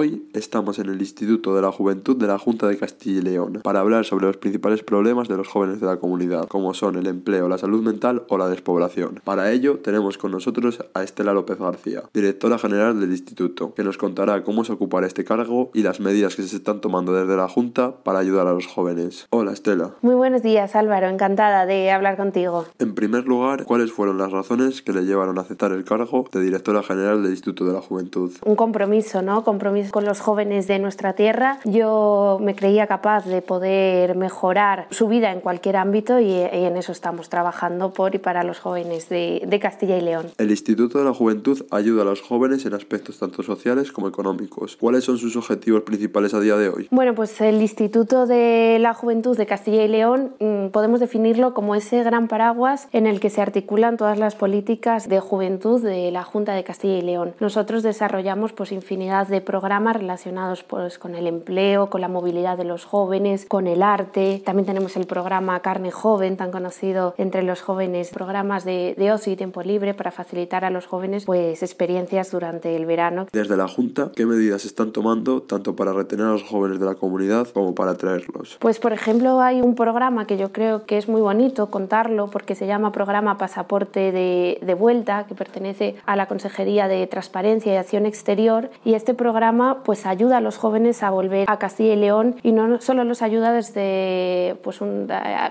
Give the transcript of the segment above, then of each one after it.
Hoy estamos en el Instituto de la Juventud de la Junta de Castilla y León para hablar sobre los principales problemas de los jóvenes de la comunidad, como son el empleo, la salud mental o la despoblación. Para ello tenemos con nosotros a Estela López García, directora general del instituto, que nos contará cómo se ocupará este cargo y las medidas que se están tomando desde la Junta para ayudar a los jóvenes. Hola Estela. Muy buenos días Álvaro, encantada de hablar contigo. En primer lugar, ¿cuáles fueron las razones que le llevaron a aceptar el cargo de directora general del Instituto de la Juventud? Un compromiso, ¿no? Compromiso con los jóvenes de nuestra tierra. Yo me creía capaz de poder mejorar su vida en cualquier ámbito y, en eso estamos trabajando por y para los jóvenes de, de Castilla y León. El Instituto de la Juventud ayuda a los jóvenes en aspectos tanto sociales como económicos. ¿Cuáles son sus objetivos principales a día de hoy? Bueno, pues el Instituto de la Juventud de Castilla y León mm, podemos definirlo como ese gran paraguas en el que se articulan todas las políticas de juventud de la Junta de Castilla y León. Nosotros desarrollamos pues infinidad de programas relacionados pues, con el empleo, con la movilidad de los jóvenes, con el arte. También tenemos el programa Carne Joven, tan conocido entre los jóvenes, programas de, de ocio y tiempo libre para facilitar a los jóvenes pues, experiencias durante el verano. Desde la Junta, ¿qué medidas están tomando tanto para retener a los jóvenes de la comunidad como para atraerlos? Pues por ejemplo hay un programa que yo creo que es muy bonito contarlo porque se llama Programa Pasaporte de, de Vuelta, que pertenece a la Consejería de Transparencia y Acción Exterior y este programa pues ayuda a los jóvenes a volver a Castilla y León y no solo los ayuda desde pues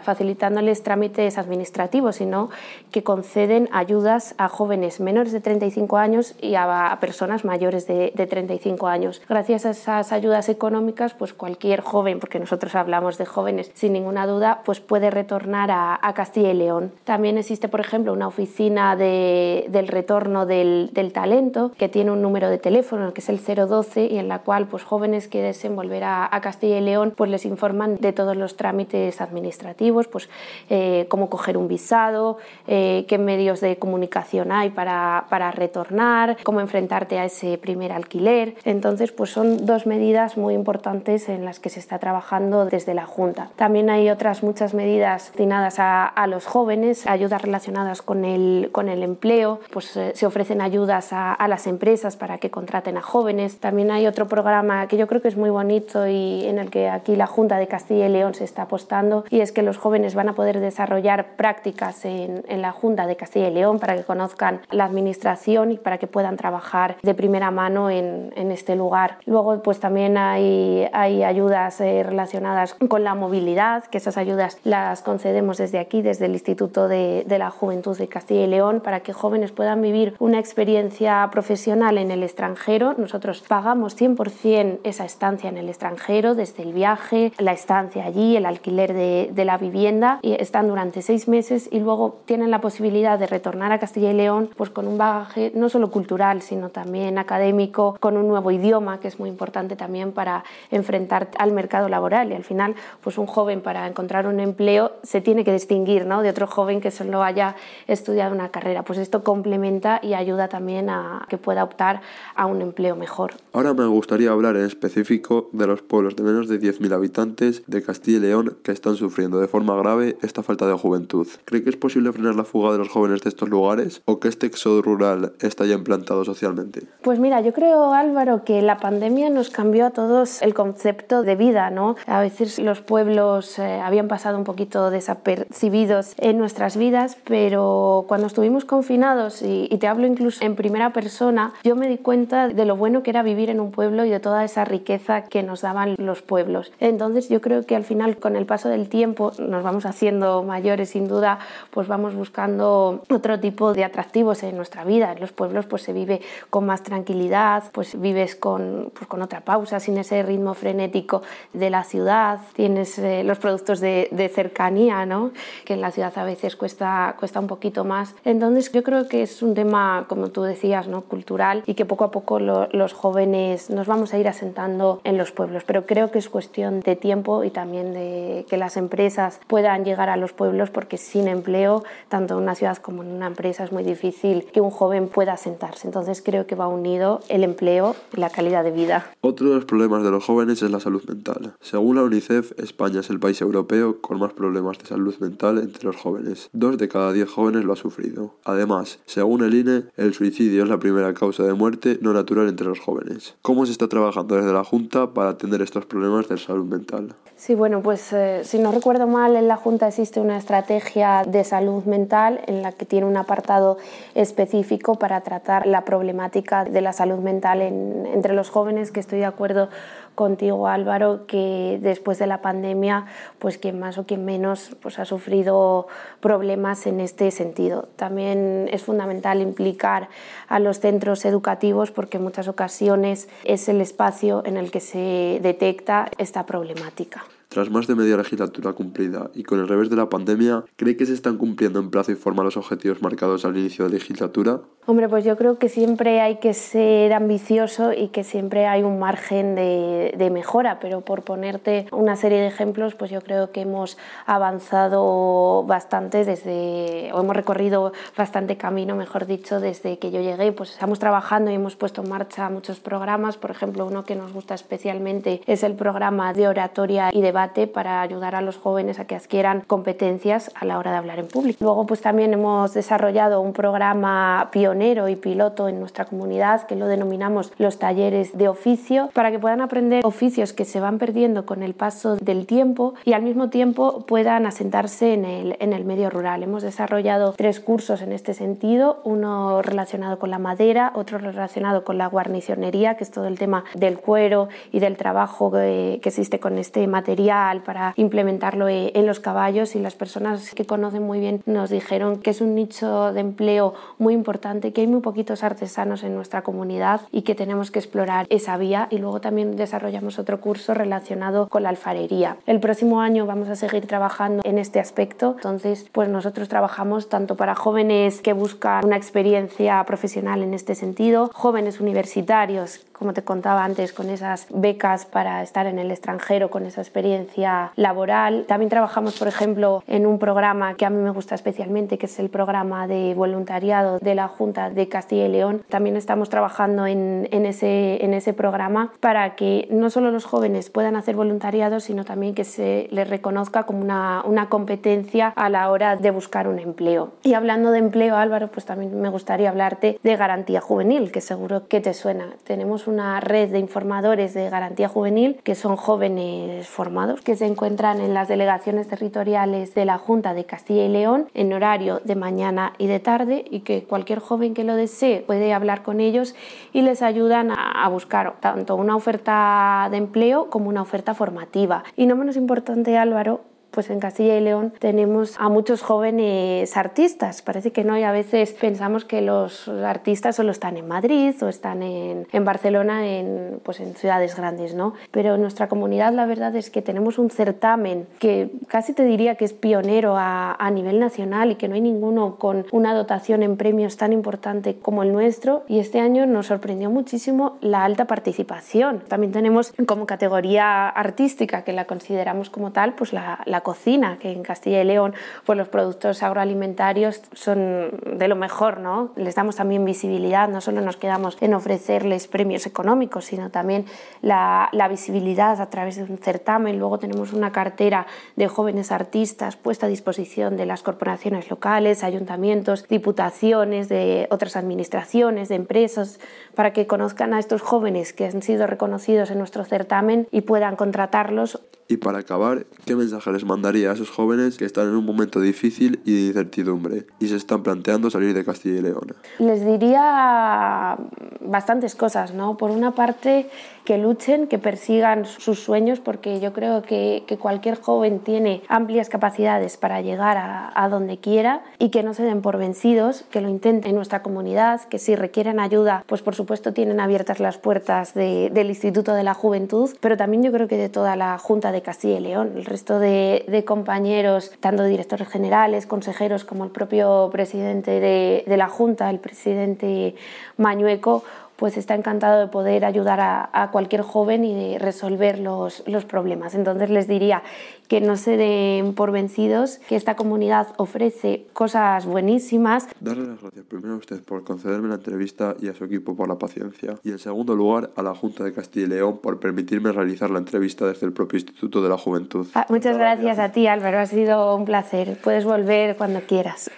facilitándoles trámites administrativos, sino que conceden ayudas a jóvenes menores de 35 años y a, personas mayores de, 35 años. Gracias a esas ayudas económicas, pues cualquier joven, porque nosotros hablamos de jóvenes sin ninguna duda, pues puede retornar a, Castilla y León. También existe, por ejemplo, una oficina del retorno del, talento que tiene un número de teléfono que es el 012 y en la cual pues jóvenes que deseen volver a, Castilla y León pues les informan de todos los trámites administrativos, pues eh, cómo coger un visado, eh, qué medios de comunicación hay para, para retornar, cómo enfrentarte a ese primer alquiler. Entonces pues son dos medidas muy importantes en las que se está trabajando desde la Junta. También hay otras muchas medidas destinadas a, a los jóvenes, ayudas relacionadas con el, con el empleo, pues eh, se ofrecen ayudas a, a las empresas para que contraten a jóvenes. También otro programa que yo creo que es muy bonito y en el que aquí la Junta de Castilla y León se está apostando y es que los jóvenes van a poder desarrollar prácticas en, en la Junta de Castilla y León para que conozcan la administración y para que puedan trabajar de primera mano en, en este lugar. Luego pues también hay, hay ayudas eh, relacionadas con la movilidad, que esas ayudas las concedemos desde aquí, desde el Instituto de, de la Juventud de Castilla y León, para que jóvenes puedan vivir una experiencia profesional en el extranjero. Nosotros pagamos 100% esa estancia en el extranjero, desde el viaje, la estancia allí, el alquiler de, de, la vivienda, y están durante seis meses y luego tienen la posibilidad de retornar a Castilla y León pues con un bagaje no solo cultural, sino también académico, con un nuevo idioma, que es muy importante también para enfrentar al mercado laboral. Y al final, pues un joven para encontrar un empleo se tiene que distinguir ¿no? de otro joven que solo haya estudiado una carrera. Pues esto complementa y ayuda también a que pueda optar a un empleo mejor. Ahora me gustaría hablar en específico de los pueblos de menos de 10.000 habitantes de Castilla y León que están sufriendo de forma grave esta falta de juventud. ¿Cree que es posible frenar la fuga de los jóvenes de estos lugares o que este éxodo rural está ya implantado socialmente? Pues mira, yo creo Álvaro que la pandemia nos cambió a todos el concepto de vida, ¿no? A veces los pueblos eh, habían pasado un poquito desapercibidos en nuestras vidas, pero cuando estuvimos confinados y, y te hablo incluso en primera persona, yo me di cuenta de lo bueno que era vivir en un pueblo y de toda esa riqueza que nos daban los pueblos. Entonces yo creo que al final con el paso del tiempo nos vamos haciendo mayores sin duda, pues vamos buscando otro tipo de atractivos en nuestra vida. En los pueblos pues se vive con más tranquilidad, pues vives con, pues, con otra pausa, sin ese ritmo frenético de la ciudad, tienes eh, los productos de, cercanía, ¿no? que en la ciudad a veces cuesta, cuesta un poquito más. Entonces yo creo que es un tema, como tú decías, ¿no? cultural y que poco a poco lo, los jóvenes nos vamos a ir asentando en los pueblos. Pero creo que es cuestión de tiempo y también de que las empresas puedan llegar a los pueblos porque sin empleo, tanto en una ciudad como en una empresa, es muy difícil que un joven pueda asentarse. Entonces creo que va unido el empleo y la calidad de vida. Otro de los problemas de los jóvenes es la salud mental. Según la UNICEF, España es el país europeo con más problemas de salud mental entre los jóvenes. Dos de cada diez jóvenes lo ha sufrido. Además, según el INE, el suicidio es la primera causa de muerte no natural entre los jóvenes. ¿Cómo se está trabajando desde la Junta para atender estos problemas de salud mental? Sí, bueno, pues eh, si no recuerdo mal, en la Junta existe una estrategia de salud mental en la que tiene un apartado específico para tratar la problemática de la salud mental entre los jóvenes, que estoy de acuerdo contigo Álvaro que después de la pandemia pues quien más o quien menos pues ha sufrido problemas en este sentido. También es fundamental implicar a los centros educativos porque en muchas ocasiones es el espacio en el que se detecta esta problemática. Tras más de media legislatura cumplida y con el revés de la pandemia, ¿cree que se están cumpliendo en plazo y forma los objetivos marcados al inicio de la legislatura? Hombre, pues yo creo que siempre hay que ser ambicioso y que siempre hay un margen de, de, mejora, pero por ponerte una serie de ejemplos, pues yo creo que hemos avanzado bastante desde, o hemos recorrido bastante camino, mejor dicho, desde que yo llegué. Pues estamos trabajando y hemos puesto en marcha muchos programas, por ejemplo, uno que nos gusta especialmente es el programa de oratoria y debate para ayudar a los jóvenes a que adquieran competencias a la hora de hablar en público. Luego, pues también hemos desarrollado un programa pionero y piloto en nuestra comunidad, que lo denominamos los talleres de oficio, para que puedan aprender oficios que se van perdiendo con el paso del tiempo y al mismo tiempo puedan asentarse en el, en el medio rural. Hemos desarrollado tres cursos en este sentido, uno relacionado con la madera, otro relacionado con la guarnicionería, que es todo el tema del cuero y del trabajo que, que existe con este material para implementarlo en los caballos. Y las personas que conocen muy bien nos dijeron que es un nicho de empleo muy importante que hay muy poquitos artesanos en nuestra comunidad y que tenemos que explorar esa vía. Y luego también desarrollamos otro curso relacionado con la alfarería. El próximo año vamos a seguir trabajando en este aspecto, entonces pues nosotros trabajamos tanto para jóvenes que buscan una experiencia profesional en este sentido, jóvenes universitarios como te contaba antes, con esas becas para estar en el extranjero, con esa experiencia laboral. También trabajamos, por ejemplo, en un programa que a mí me gusta especialmente, que es el programa de voluntariado de la Junta de Castilla y León. También estamos trabajando en, en ese, en ese programa para que no solo los jóvenes puedan hacer voluntariado, sino también que se les reconozca como una, una competencia a la hora de buscar un empleo. Y hablando de empleo, Álvaro, pues también me gustaría hablarte de garantía juvenil, que seguro que te suena. Tenemos una red de informadores de garantía juvenil que son jóvenes formados que se encuentran en las delegaciones territoriales de la Junta de Castilla y León en horario de mañana y de tarde y que cualquier joven que lo desee puede hablar con ellos y les ayudan a buscar tanto una oferta de empleo como una oferta formativa. Y no menos importante, Álvaro, pues en Castilla y León tenemos a muchos jóvenes artistas. Parece que no y a veces pensamos que los artistas solo están en Madrid o están en, en Barcelona, en, pues en ciudades grandes, ¿no? Pero en nuestra comunidad la verdad es que tenemos un certamen que casi te diría que es pionero a, a nivel nacional y que no hay ninguno con una dotación en premios tan importante como el nuestro y este año nos sorprendió muchísimo la alta participación. También tenemos como categoría artística que la consideramos como tal, pues la, la cocina, que en Castilla y León pues los productos agroalimentarios son de lo mejor, ¿no? Les damos también visibilidad, no solo nos quedamos en ofrecerles premios económicos, sino también la, la visibilidad a través de un certamen. Luego tenemos una cartera de jóvenes artistas puesta a disposición de las corporaciones locales, ayuntamientos, diputaciones, de otras administraciones, de empresas, para que conozcan a estos jóvenes que han sido reconocidos en nuestro certamen y puedan contratarlos. Y para acabar, ¿qué mensaje les mandaría a esos jóvenes que están en un momento difícil y de incertidumbre y se están planteando salir de Castilla y León? Les diría bastantes cosas, ¿no? Por una parte, que luchen, que persigan sus sueños, porque yo creo que, que cualquier joven tiene amplias capacidades para llegar a, a, donde quiera y que no se den por vencidos, que lo intenten en nuestra comunidad, que si requieren ayuda, pues por supuesto tienen abiertas las puertas de, del Instituto de la Juventud, pero también yo creo que de toda la Junta de Castilla y León, el resto de, de compañeros, tanto directores generales, consejeros, como el propio presidente de, de la Junta, el presidente Mañueco, pues está encantado de poder ayudar a, a, cualquier joven y de resolver los, los problemas. Entonces les diría que no se den por vencidos, que esta comunidad ofrece cosas buenísimas. Darle las gracias primero a usted por concederme la entrevista y a su equipo por la paciencia. Y en segundo lugar a la Junta de Castilla y León por permitirme realizar la entrevista desde el propio Instituto de la Juventud. Ah, muchas gracias a ti Álvaro, ha sido un placer. Puedes volver cuando quieras.